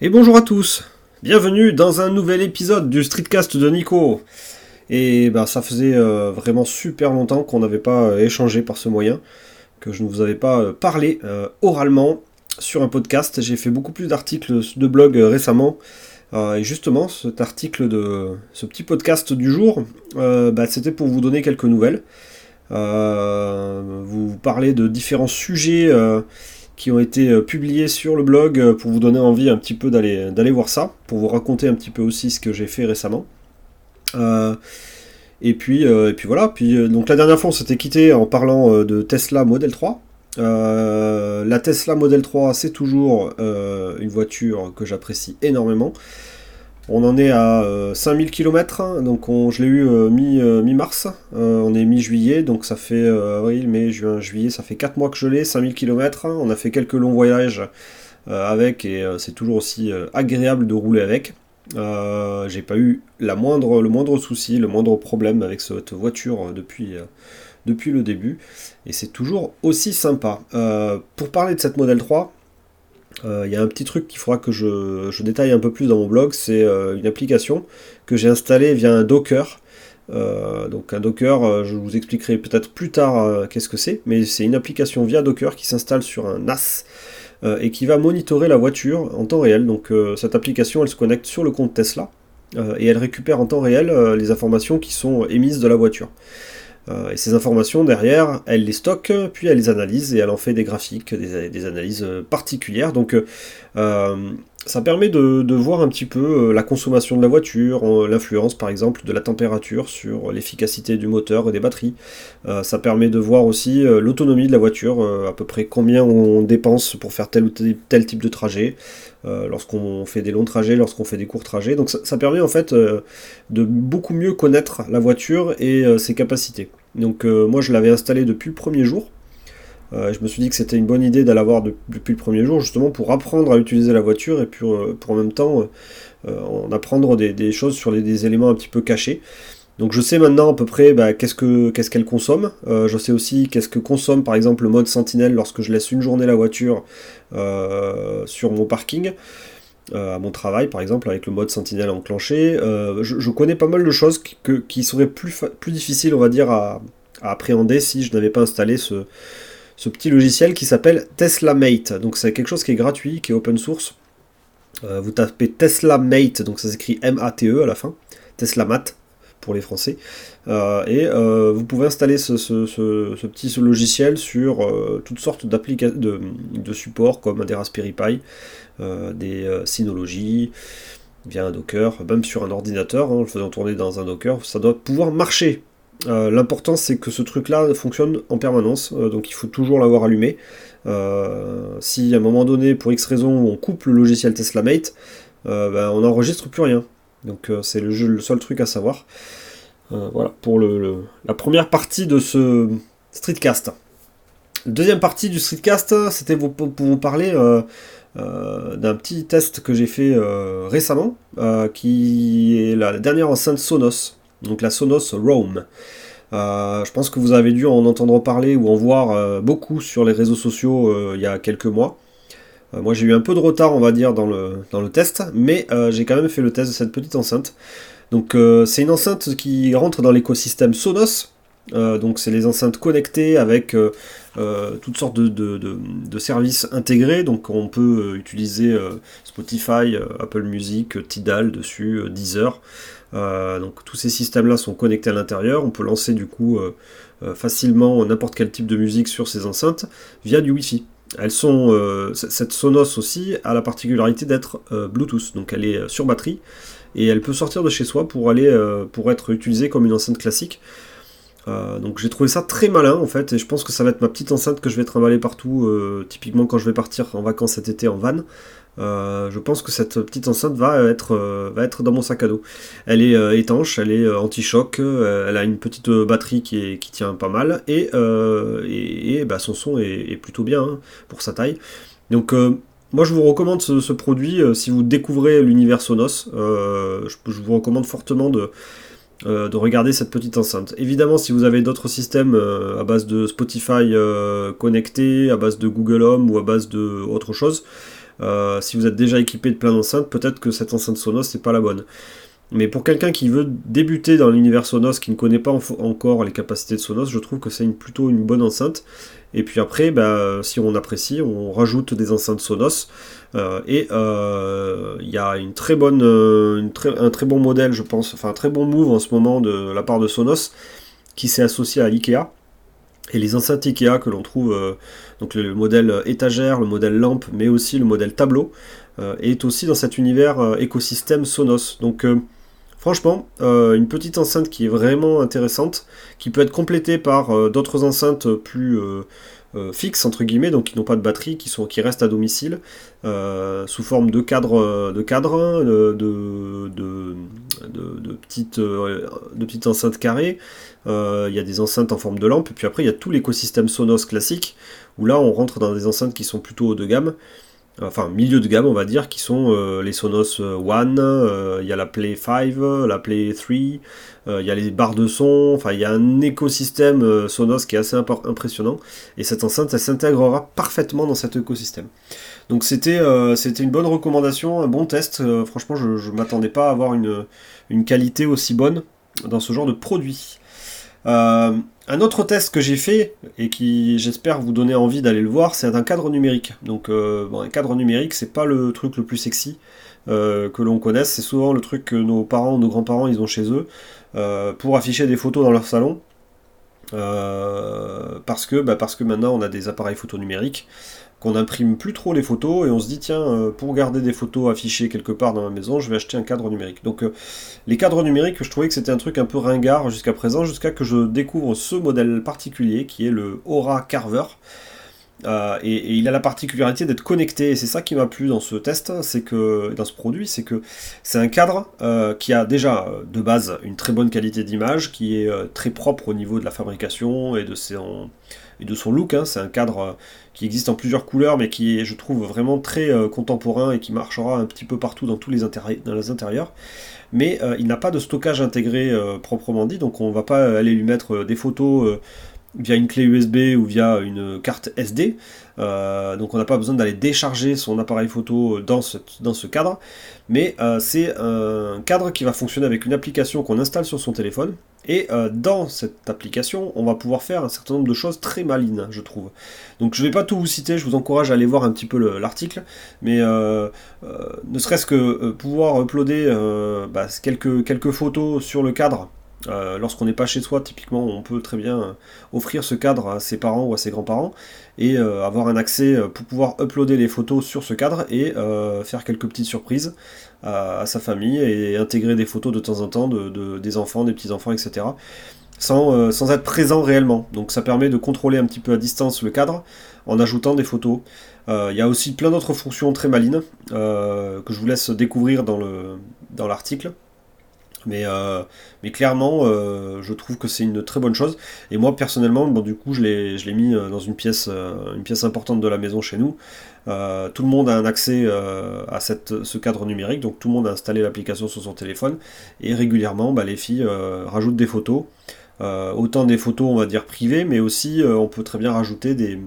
Et bonjour à tous, bienvenue dans un nouvel épisode du Streetcast de Nico. Et ben ça faisait euh, vraiment super longtemps qu'on n'avait pas euh, échangé par ce moyen, que je ne vous avais pas euh, parlé oralement sur un podcast. J'ai fait beaucoup plus d'articles de blog récemment. et justement, cet article de ce petit podcast du jour, bah, c'était pour vous donner quelques nouvelles. vous parler de différents sujets qui ont été euh, publiés sur le blog euh, pour vous donner envie un petit peu d'aller, voir ça, pour vous raconter un petit peu aussi ce que j'ai fait récemment. Euh, et, puis, et puis voilà, puis, donc la dernière fois on s'était quitté en parlant de Tesla Model 3. la Tesla Model 3 c'est toujours une voiture que j'apprécie énormément. On en est à 5000 euh, km, donc je l'ai eu euh, euh, mi-mars, on est mi-juillet, donc ça fait avril, mai, juin, juillet, ça fait 4 mois que je l'ai, 5000 km, on a fait quelques longs voyages avec et c'est toujours aussi agréable de rouler avec. J'ai pas eu le moindre souci, le moindre problème avec cette voiture depuis, depuis le début, et c'est toujours aussi sympa. pour parler de cette Model 3, euh, il y a un petit truc qu'il faudra que je, détaille un peu plus dans mon blog, c'est euh, une application que j'ai installée via un Docker. Euh, donc un Docker, je vous expliquerai peut-être plus tard qu'est-ce que c'est, mais c'est une application via Docker qui s'installe sur un NAS et qui va monitorer la voiture en temps réel. Donc cette application, elle se connecte sur le compte Tesla et elle récupère en temps réel les informations qui sont émises de la voiture. Euh, et ces informations, derrière, elle les stocke, puis elle les analyse et elle en fait des graphiques, des, analyses euh, particulières. Donc euh, ça permet de, voir un petit peu la consommation de la voiture, l'influence par exemple de la température sur l'efficacité du moteur et des batteries. ça permet de voir aussi l'autonomie de la voiture, à peu près combien on dépense pour faire tel ou tel, type de trajet, lorsqu'on fait des longs trajets, lorsqu'on fait des courts trajets. Donc ça permet en fait de beaucoup mieux connaître la voiture et ses capacités. Donc euh, moi je l'avais installé depuis le premier jour. Euh, je me suis dit que c'était une bonne idée d'aller voir depuis le premier jour, justement pour apprendre à utiliser la voiture et puis euh, pour en même temps en apprendre des, choses sur des éléments un petit peu cachés. Donc je sais maintenant à peu près bah, qu'est-ce qu'elle consomme. je sais aussi qu'est-ce que consomme par exemple le mode sentinelle lorsque je laisse une journée la voiture sur mon parking. À mon travail par exemple avec le mode sentinelle enclenché. Je, connais pas mal de choses qui, seraient plus, difficiles on va dire à, appréhender si je n'avais pas installé ce, petit logiciel qui s'appelle Tesla Mate. Donc c'est quelque chose qui est gratuit, qui est open source. Euh, vous tapez Tesla Mate, donc ça s'écrit M-A-T-E à la fin, Tesla Mate pour les Français. Euh, et euh, vous pouvez installer ce, petit logiciel sur toutes sortes de, de, supports comme des Raspberry Pi, des Synology, via un Docker, même sur un ordinateur, en le faisant tourner dans un Docker, ça doit pouvoir marcher. Euh, l'important c'est que ce truc là fonctionne en permanence, euh, donc il faut toujours l'avoir allumé. Euh, si à un moment donné, pour X raison, on coupe le logiciel TeslaMate, ben, on n'enregistre plus rien. Donc c'est le, seul truc à savoir. voilà pour la première partie de ce streetcast. Deuxième partie du streetcast, c'était pour, vous parler d'un petit test que j'ai fait récemment, qui est la dernière enceinte Sonos donc la Sonos Roam. Euh, je pense que vous avez dû en entendre parler ou en voir euh, beaucoup sur les réseaux sociaux euh, il y a quelques mois. Moi j'ai eu un peu de retard on va dire dans le, dans le test, mais j'ai quand même fait le test de cette petite enceinte. Donc c'est une enceinte qui rentre dans l'écosystème Sonos. donc c'est les enceintes connectées avec toutes sortes de, de, services intégrés. Donc on peut utiliser Spotify, Apple Music, Tidal dessus, Deezer. Euh, donc tous ces systèmes-là sont connectés à l'intérieur. On peut lancer du coup euh, euh, facilement n'importe quel type de musique sur ces enceintes via du Wi-Fi. Sont, cette Sonos aussi a la particularité d'être Bluetooth, donc elle est sur batterie et elle peut sortir de chez soi pour aller pour être utilisée comme une enceinte classique. donc j'ai trouvé ça très malin en fait et je pense que ça va être ma petite enceinte que je vais trimballer partout, typiquement quand je vais partir en vacances cet été en van. Euh, je pense que cette petite enceinte va être, euh, va être dans mon sac à dos. Elle est euh, étanche, elle est anti-choc, elle a une petite batterie qui, qui, tient pas mal et, et, bah, son son est, plutôt bien hein, pour sa taille. Donc moi je vous recommande ce, produit si vous découvrez l'univers Sonos. Je, vous recommande fortement de, de regarder cette petite enceinte. Évidemment si vous avez d'autres systèmes à base de Spotify connecté, à base de Google Home ou à base de autre chose, si vous êtes déjà équipé de plein d'enceintes, peut-être que cette enceinte Sonos c'est pas la bonne. Mais pour quelqu'un qui veut débuter dans l'univers Sonos, qui ne connaît pas encore les capacités de Sonos, je trouve que c'est plutôt une bonne enceinte. Et puis après, bah, si on apprécie, on rajoute des enceintes Sonos. Euh, et euh, il y a euh, un très bon modèle, je pense, enfin un très bon move en ce moment de la part de Sonos, qui s'est associé à l'IKEA. Et les enceintes IKEA que l'on trouve, donc le modèle étagère, le modèle lampe, mais aussi le modèle tableau, est aussi dans cet univers écosystème Sonos. Donc Franchement, euh, une petite enceinte qui est vraiment intéressante, qui peut être complétée par euh, d'autres enceintes plus euh, fixes, entre guillemets, donc qui n'ont pas de batterie, qui, sont, qui restent à domicile, sous forme de cadre, de, cadre, de, de, petites, de petites enceintes carrées. Il y a des enceintes en forme de lampe, et puis après il y a tout l'écosystème Sonos classique, où là on rentre dans des enceintes qui sont plutôt haut de gamme enfin milieu de gamme on va dire, qui sont euh, les Sonos euh, One, euh, il y a la Play 5, la Play 3, il y a les barres de son, enfin il y a un écosystème Sonos qui est assez impressionnant, et cette enceinte elle s'intégrera parfaitement dans cet écosystème. Donc c'était une bonne recommandation, un bon test, franchement je ne m'attendais pas à avoir une, une qualité aussi bonne dans ce genre de produit. Euh, un autre test que j'ai fait et qui j'espère vous donner envie d'aller le voir, c'est un cadre numérique. Donc euh, un cadre numérique, c'est pas le truc le plus sexy euh, que l'on connaisse, c'est souvent le truc que nos parents, nos grands-parents, ils ont chez eux pour afficher des photos dans leur salon. parce que bah, parce que maintenant on a des appareils photo numériques qu'on imprime plus trop les photos et on se dit tiens euh, pour garder des photos affichées quelque part dans ma maison je vais acheter un cadre numérique. Donc euh, les cadres numériques je trouvais que c'était un truc un peu ringard jusqu'à présent jusqu'à que je découvre ce modèle particulier qui est le Aura Carver euh, et, il a la particularité d'être connecté, et c'est ça qui m'a plu dans ce test, c'est que dans ce produit, c'est que c'est un cadre qui a déjà de base une très bonne qualité d'image, qui est très propre au niveau de la fabrication et de son, et de son look. Hein. C'est un cadre qui existe en plusieurs couleurs, mais qui est, je trouve, vraiment très euh, contemporain et qui marchera un petit peu partout dans tous les, dans les intérieurs. Mais euh, il n'a pas de stockage intégré euh, proprement dit, donc on ne va pas aller lui mettre des photos via une clé USB ou via une carte SD. Euh, donc on n'a pas besoin d'aller décharger son appareil photo dans ce, dans ce cadre. Mais euh, c'est un cadre qui va fonctionner avec une application qu'on installe sur son téléphone. Et euh, dans cette application, on va pouvoir faire un certain nombre de choses très malines, je trouve. Donc je ne vais pas tout vous citer, je vous encourage à aller voir un petit peu l'article. Mais ne serait-ce que pouvoir uploader bah, quelques, quelques photos sur le cadre euh, lorsqu'on n'est pas chez soi, typiquement, on peut très bien euh, offrir ce cadre à ses parents ou à ses grands-parents et euh, avoir un accès pour pouvoir uploader les photos sur ce cadre et faire quelques petites surprises à, sa famille et intégrer des photos de temps en temps de, des enfants, des petits-enfants, etc. Sans, sans, être présent réellement. Donc ça permet de contrôler un petit peu à distance le cadre en ajoutant des photos. Il y a aussi plein d'autres fonctions très malines que je vous laisse découvrir dans l'article. Mais, euh, mais clairement, euh, je trouve que c'est une très bonne chose. Et moi, personnellement, bon, du coup, je l'ai mis euh, dans une pièce, une pièce importante de la maison chez nous. tout le monde a un accès à cette, ce cadre numérique, donc tout le monde a installé l'application sur son téléphone. Et régulièrement, bah, les filles rajoutent des photos. autant des photos, on va dire, privées, mais aussi, on peut très bien rajouter des,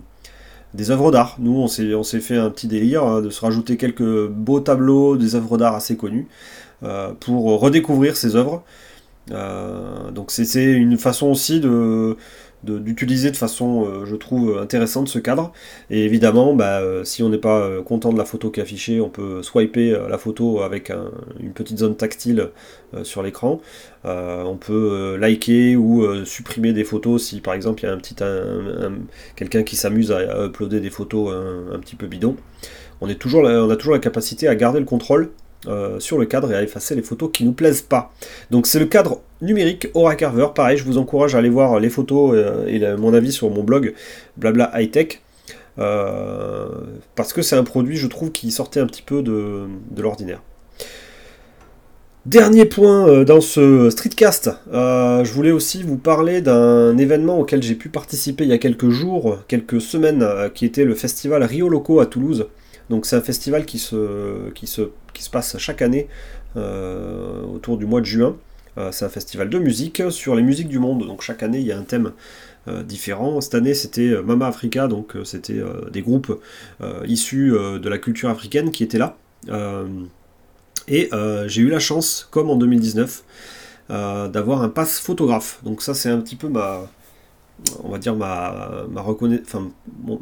des œuvres d'art. Nous, on s'est fait un petit délire hein, de se rajouter quelques beaux tableaux, des œuvres d'art assez connues. Euh, pour redécouvrir ses œuvres. Euh, donc c'est une façon aussi de d'utiliser de, façon, euh, je trouve, intéressante ce cadre. Et évidemment, bah, si on n'est pas content de la photo qui est affichée, on peut swiper la photo avec une petite zone tactile sur l'écran. on peut liker ou supprimer des photos si par exemple il y a un petit quelqu'un qui s'amuse à, uploader des photos un, petit peu bidon. On, est toujours, on a toujours la capacité à garder le contrôle euh, sur le cadre et à effacer les photos qui nous plaisent pas. Donc c'est le cadre numérique Aura Carver. Pareil, je vous encourage à aller voir les photos euh, et mon avis sur mon blog Blabla High Tech. Euh, parce que c'est un produit, je trouve, qui sortait un petit peu de, l'ordinaire. Dernier point dans ce streetcast, je voulais aussi vous parler d'un événement auquel j'ai pu participer il y a quelques jours, quelques semaines, qui était le festival Rio Loco à Toulouse. Donc c'est un festival qui se, passe chaque année euh, autour du mois de juin c'est un festival de musique sur les musiques du monde. Donc chaque année, il y a un thème différent. Cette année, c'était Mama Africa, donc c'était des groupes issus de la culture africaine qui étaient là. et j'ai eu la chance, comme en 2019, d'avoir un pass photographe. Donc ça, c'est un petit peu ma, on va dire ma, ma, enfin,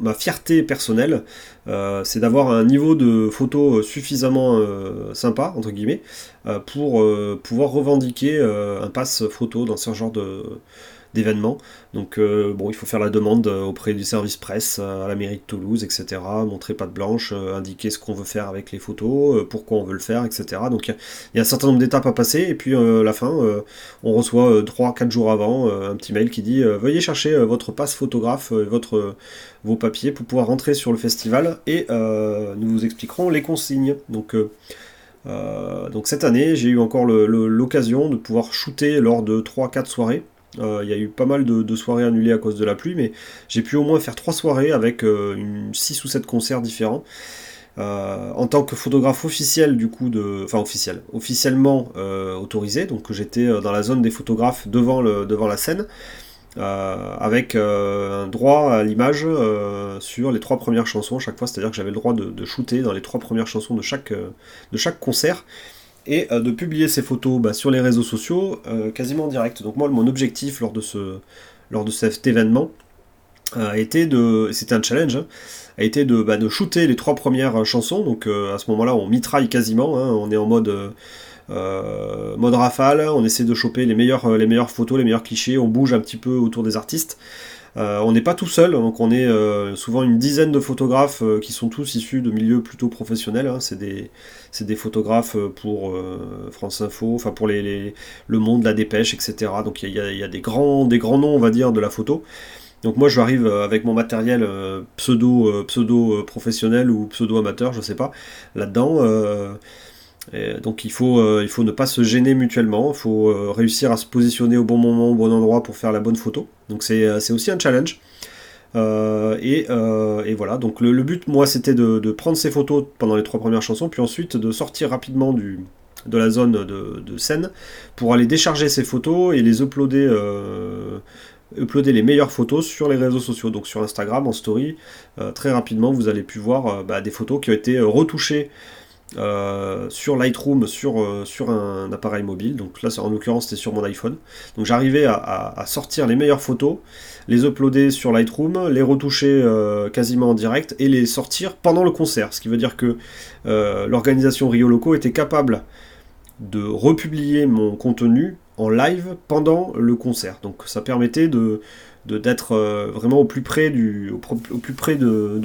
ma fierté personnelle, euh, c'est d'avoir un niveau de photo suffisamment euh, sympa, entre guillemets, euh, pour pouvoir revendiquer un pass photo dans ce genre de, d'événements. Donc euh, bon, il faut faire la demande euh, auprès du service presse euh, à la mairie de Toulouse, etc. Montrer patte blanche, indiquer ce qu'on veut faire avec les photos, pourquoi on veut le faire, etc. Donc il y, a un certain nombre d'étapes à passer et puis à la fin, on reçoit 3-4 jours avant un petit mail qui dit veuillez chercher votre passe photographe, votre vos papiers pour pouvoir rentrer sur le festival et nous vous expliquerons les consignes. Donc donc cette année, j'ai eu encore l'occasion de pouvoir shooter lors de 3-4 soirées. Euh, il y a eu pas mal de, soirées annulées à cause de la pluie, mais j'ai pu au moins faire trois soirées avec 6 euh, ou 7 concerts différents. Euh, en tant que photographe officiel du coup de enfin officiel officiellement autorisé donc j'étais dans la zone des photographes devant la scène avec un droit à l'image sur les trois premières chansons à chaque fois c'est à dire que j'avais le droit de, shooter dans les trois premières chansons de chaque concert et euh, de publier ces photos bah, sur les réseaux sociaux euh, quasiment en direct. Donc moi, mon objectif lors de, cet événement euh, a été de, c'était un challenge, hein, a été de, bah, de shooter les trois premières chansons. Donc à ce moment-là, on mitraille quasiment, hein, on est en mode rafale, on essaie de choper les meilleures photos, les meilleurs clichés, on bouge un petit peu autour des artistes. Euh, on n'est pas tout seul, donc on est euh, souvent une dizaine de photographes euh, qui sont tous issus de milieux plutôt professionnels. Hein. C'est des, photographes pour France Info, enfin pour Le Monde, La Dépêche, etc. Donc il y, a, des, grands, des grands noms, on va dire, de la photo. Donc moi je arrive avec mon matériel pseudo, pseudo professionnel ou pseudo amateur, je sais pas, là-dedans donc il faut, euh, il faut ne pas se gêner mutuellement, il faut euh, réussir à se positionner au bon moment, au bon endroit pour faire la bonne photo. Donc c'est euh, aussi un challenge. Et, voilà, donc le, but, moi, c'était de, prendre ces photos pendant les trois premières chansons, puis ensuite de sortir rapidement du, de la zone de, scène pour aller décharger ces photos et les uploader, uploader les meilleures photos sur les réseaux sociaux, donc sur Instagram, en story. très rapidement, vous allez pu voir bah, des photos qui ont été retouchées euh, sur Lightroom sur, euh, sur un appareil mobile. Donc là, en l'occurrence, c'était sur mon iPhone. Donc j'arrivais à, sortir les meilleures photos, les uploader sur Lightroom, les retoucher euh, quasiment en direct et les sortir pendant le concert. Ce qui veut dire que l'organisation Rio Loco était capable de republier mon contenu en live pendant le concert. Donc ça permettait de d'être euh, vraiment au plus près de,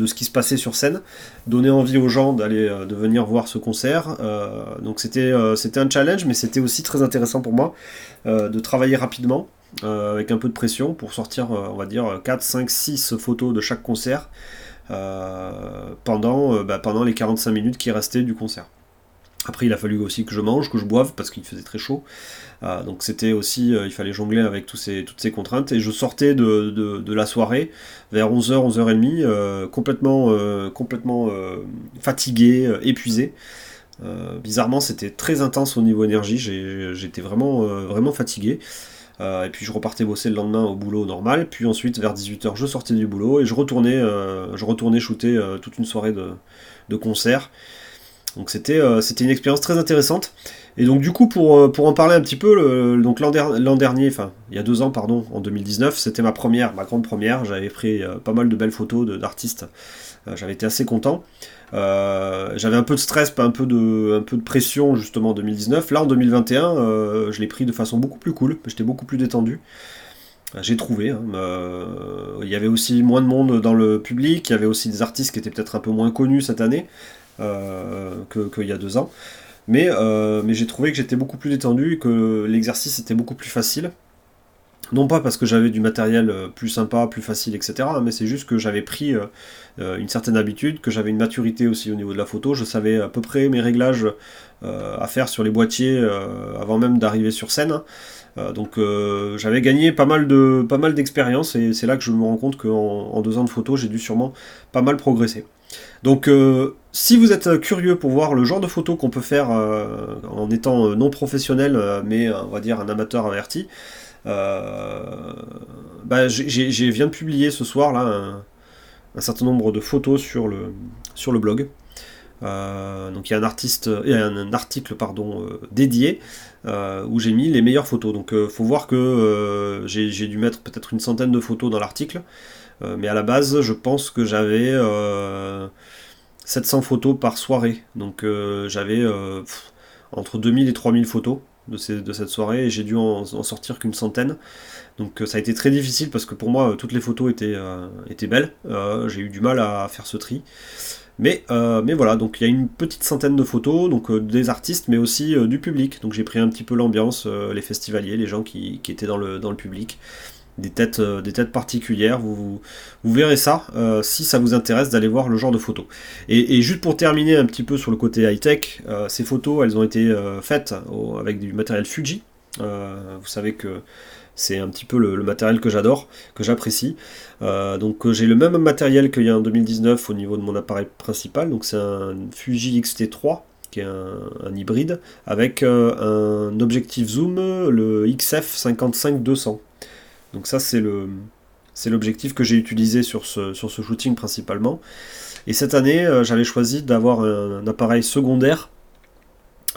ce qui se passait sur scène donner envie aux gens d'aller euh, de venir voir ce concert euh, donc c'était c'était un challenge mais c'était aussi très intéressant pour moi de travailler rapidement avec un peu de pression pour sortir on va dire 4 5 6 photos de chaque concert pendant bah, pendant les 45 minutes qui restaient du concert après, il a fallu aussi que je mange, que je boive, parce qu'il faisait très chaud. Euh, donc c'était aussi, euh, il fallait jongler avec toutes ces contraintes. Et je sortais de, la soirée vers 11h, 11h30, euh, complètement, complètement fatigué, épuisé. bizarrement, c'était très intense au niveau énergie, j'étais vraiment, vraiment fatigué. et puis je repartais bosser le lendemain au boulot normal. Puis ensuite, vers 18h, je sortais du boulot et je retournais, je retournais shooter toute une soirée de concert. Donc c'était euh, c'était une expérience très intéressante. Et donc du coup pour, euh, en parler un petit peu, l'an dernier, enfin il y a deux ans pardon, en 2019, c'était ma première, ma grande première. J'avais pris euh, pas mal de belles photos d'artistes. J'avais été assez content. J'avais un peu de stress, un peu de, un peu de pression justement en 2019. Là en 2021, je l'ai pris de façon beaucoup plus cool. J'étais beaucoup plus détendu j'ai trouvé. Hein, il y avait aussi moins de monde dans le public, il y avait aussi des artistes qui étaient peut-être un peu moins connus cette année. Euh, qu'il y a deux ans. Mais, euh, mais j'ai trouvé que j'étais beaucoup plus détendu que l'exercice était beaucoup plus facile. Non pas parce que j'avais du matériel euh, plus sympa, plus facile, etc. Mais c'est juste que j'avais pris une certaine habitude, que j'avais une maturité aussi au niveau de la photo. Je savais à peu près mes réglages à faire sur les boîtiers avant même d'arriver sur scène. donc j'avais gagné pas mal de d'expérience et c'est là que je me rends compte qu'en en deux ans de photo j'ai dû sûrement pas mal progresser. Donc si vous êtes curieux pour voir le genre de photos qu'on peut faire en étant non professionnel, mais on va dire un amateur averti, bah, j'ai viens de publier ce soir là un, certain nombre de photos sur le, blog. Euh, donc il y a un, article euh, dédié euh, où j'ai mis les meilleures photos. Donc faut voir que j'ai dû mettre peut-être une centaine de photos dans l'article. Mais à la base, je pense que j'avais 700 photos par soirée. Donc j'avais entre 2000 et 3000 photos de, cette soirée et j'ai dû en, sortir qu'une centaine. Donc ça a été très difficile parce que pour moi toutes les photos étaient, belles. j'ai eu du mal à faire ce tri. Mais, euh, voilà, donc il y a une petite centaine de photos, donc euh, des artistes, mais aussi euh, du public. Donc j'ai pris un petit peu l'ambiance, les festivaliers, les gens qui, étaient dans le public, des têtes, des têtes particulières. Vous, vous, verrez ça si ça vous intéresse d'aller voir le genre de photos. Et, juste pour terminer un petit peu sur le côté high-tech, ces photos, elles ont été faites avec du matériel Fuji. vous savez que c'est un petit peu le, matériel que j'adore, que j'apprécie. Euh, donc euh, j'ai le même matériel qu'il y a en 2019 au niveau de mon appareil principal. Donc c'est un Fuji X-T3 qui est un, hybride avec euh, un objectif zoom, le XF 55-200. Donc ça c'est le c'est l'objectif que j'ai utilisé sur ce, sur ce shooting principalement. Et cette année, j'avais choisi d'avoir un, appareil secondaire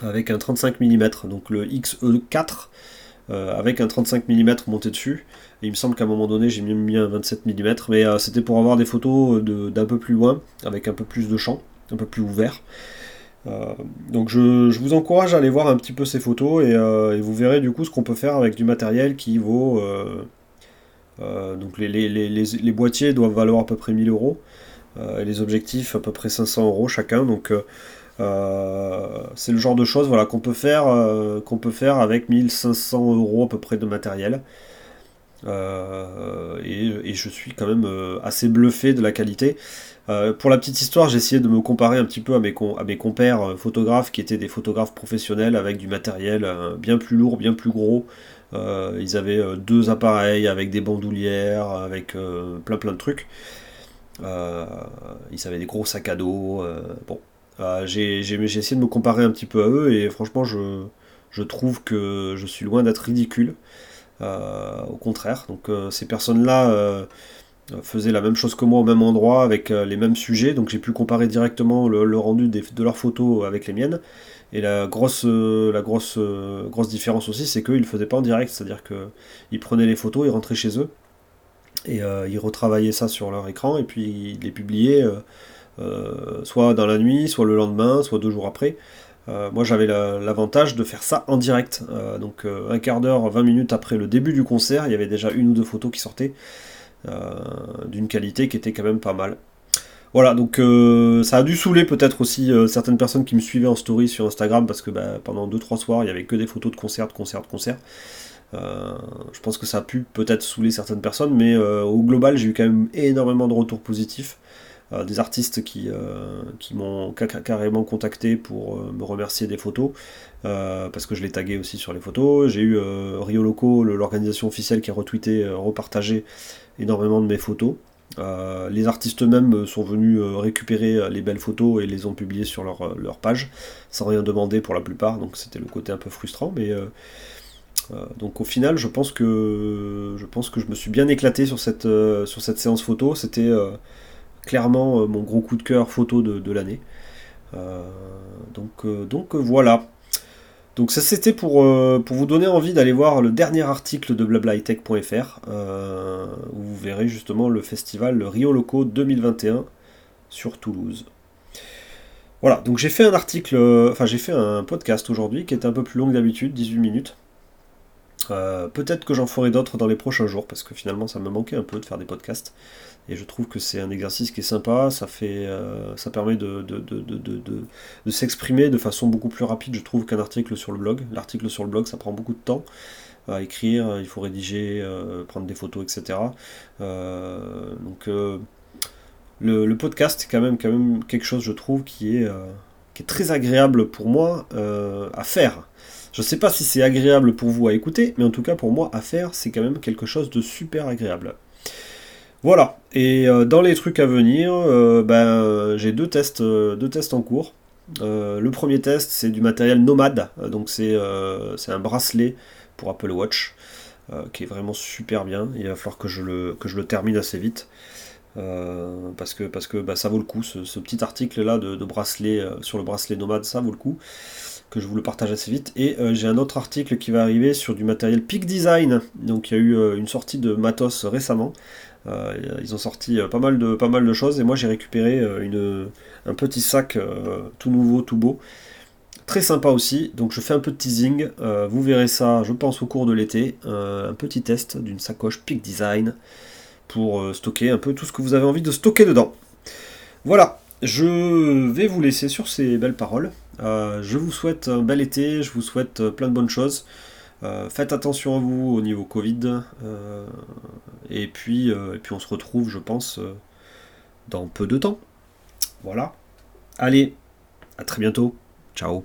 avec un 35 mm, donc le XE4 euh, avec un 35 mm monté dessus. Et il me semble qu'à un moment donné, j'ai mis un 27 mm, mais euh, c'était pour avoir des photos d'un peu plus loin, avec un peu plus de champ, un peu plus ouvert. Euh, donc je, vous encourage à aller voir un petit peu ces photos et, vous verrez du coup ce qu'on peut faire avec du matériel qui vaut... donc les, les, boîtiers doivent valoir à peu près 1000 euros et les objectifs à peu près 500 euros chacun. Donc euh, c'est le genre de choses qu'on peut, faire, euh, qu'on peut faire avec 1500 euros à peu près de matériel. Euh, et, je suis quand même assez bluffé de la qualité. pour la petite histoire, j'ai essayé de me comparer un petit peu à mes compères photographes qui étaient des photographes professionnels avec du matériel bien plus lourd, bien plus gros. Ils avaient deux appareils avec des bandoulières, avec plein plein de trucs. ils avaient des gros sacs à dos. bon, euh, j'ai essayé de me comparer un petit peu à eux et franchement je, trouve que je suis loin d'être ridicule. Euh, au contraire, donc euh, ces personnes-là faisaient la même chose que moi au même endroit avec les mêmes sujets, donc j'ai pu comparer directement le, rendu de leurs photos avec les miennes. Et la grosse, la grosse, grosse différence aussi, c'est qu'ils ne faisaient pas en direct, c'est-à-dire qu'ils prenaient les photos, ils rentraient chez eux, et ils retravaillaient ça sur leur écran, et puis ils les publiaient euh, soit dans la nuit, soit le lendemain, soit deux jours après. Euh, moi j'avais l'avantage de faire ça en direct. Euh, donc un quart d'heure, 20 minutes après le début du concert, il y avait déjà une ou deux photos qui sortaient d'une qualité qui était quand même pas mal. Voilà, donc ça a dû saouler peut-être aussi certaines personnes qui me suivaient en story sur Instagram parce que bah, pendant 2-3 soirs il n'y avait que des photos de concerts, de concerts, de concerts. je pense que ça a pu peut-être saouler certaines personnes, mais au global j'ai eu quand même énormément de retours positifs. Euh, des artistes qui, euh, m'ont carrément contacté pour euh, me remercier des photos, parce que je l'ai tagué aussi sur les photos. J'ai eu Rio Loco, l'organisation officielle, qui a retweeté, repartagé énormément de mes photos. Les artistes eux-mêmes sont venus récupérer les belles photos et les ont publiées sur leur, page, sans rien demander pour la plupart, donc c'était le côté un peu frustrant, mais donc au final, je pense que je pense que je me suis bien éclaté sur cette, sur cette séance photo. C'était clairement euh, mon gros coup de cœur photo de, l'année. Euh, donc, euh, donc voilà. Donc ça c'était pour, pour vous donner envie d'aller voir le dernier article de blablaitech.fr où vous verrez justement le festival Rio Loco 2021 sur Toulouse. Voilà, donc j'ai fait un article, enfin j'ai fait un podcast aujourd'hui qui est un peu plus long que d'habitude, 18 minutes. Peut-être que j'en ferai d'autres dans les prochains jours parce que finalement ça me manquait un peu de faire des podcasts. Et je trouve que c'est un exercice qui est sympa, ça, fait, euh, ça permet de, s'exprimer de façon beaucoup plus rapide, je trouve, qu'un article sur le blog. L'article sur le blog, ça prend beaucoup de temps à écrire, il faut rédiger, euh, prendre des photos, etc. Euh, donc le, podcast quand même, quand même quelque chose, je trouve, qui est, qui est très agréable pour moi à faire. Je ne sais pas si c'est agréable pour vous à écouter, mais en tout cas pour moi à faire, c'est quand même quelque chose de super agréable. Voilà, et dans les trucs à venir, ben, j'ai deux tests, deux tests en cours. le premier test, c'est du matériel nomade, donc c'est un bracelet pour Apple Watch, qui est vraiment super bien. Il va falloir que je le, que je le termine assez vite. Euh, parce que, parce que bah, ça vaut le coup, ce, petit article-là de, bracelet euh, sur le bracelet nomade, ça vaut le coup, que je vous le partage assez vite. Et euh, j'ai un autre article qui va arriver sur du matériel Peak Design, donc il y a eu une sortie de matos récemment. ils ont sorti pas, mal de, choses, et moi j'ai récupéré un petit sac tout nouveau, tout beau. Très sympa aussi, donc je fais un peu de teasing, vous verrez ça je pense au cours de l'été, un petit test d'une sacoche Peak Design pour euh, stocker un peu tout ce que vous avez envie de stocker dedans. Voilà, je vais vous laisser sur ces belles paroles. Euh, je vous souhaite un bel été, je vous souhaite euh, plein de bonnes choses. faites attention à vous au niveau Covid. et, puis, et puis on se retrouve, je pense, dans peu de temps. Voilà. Allez, à très bientôt. Ciao.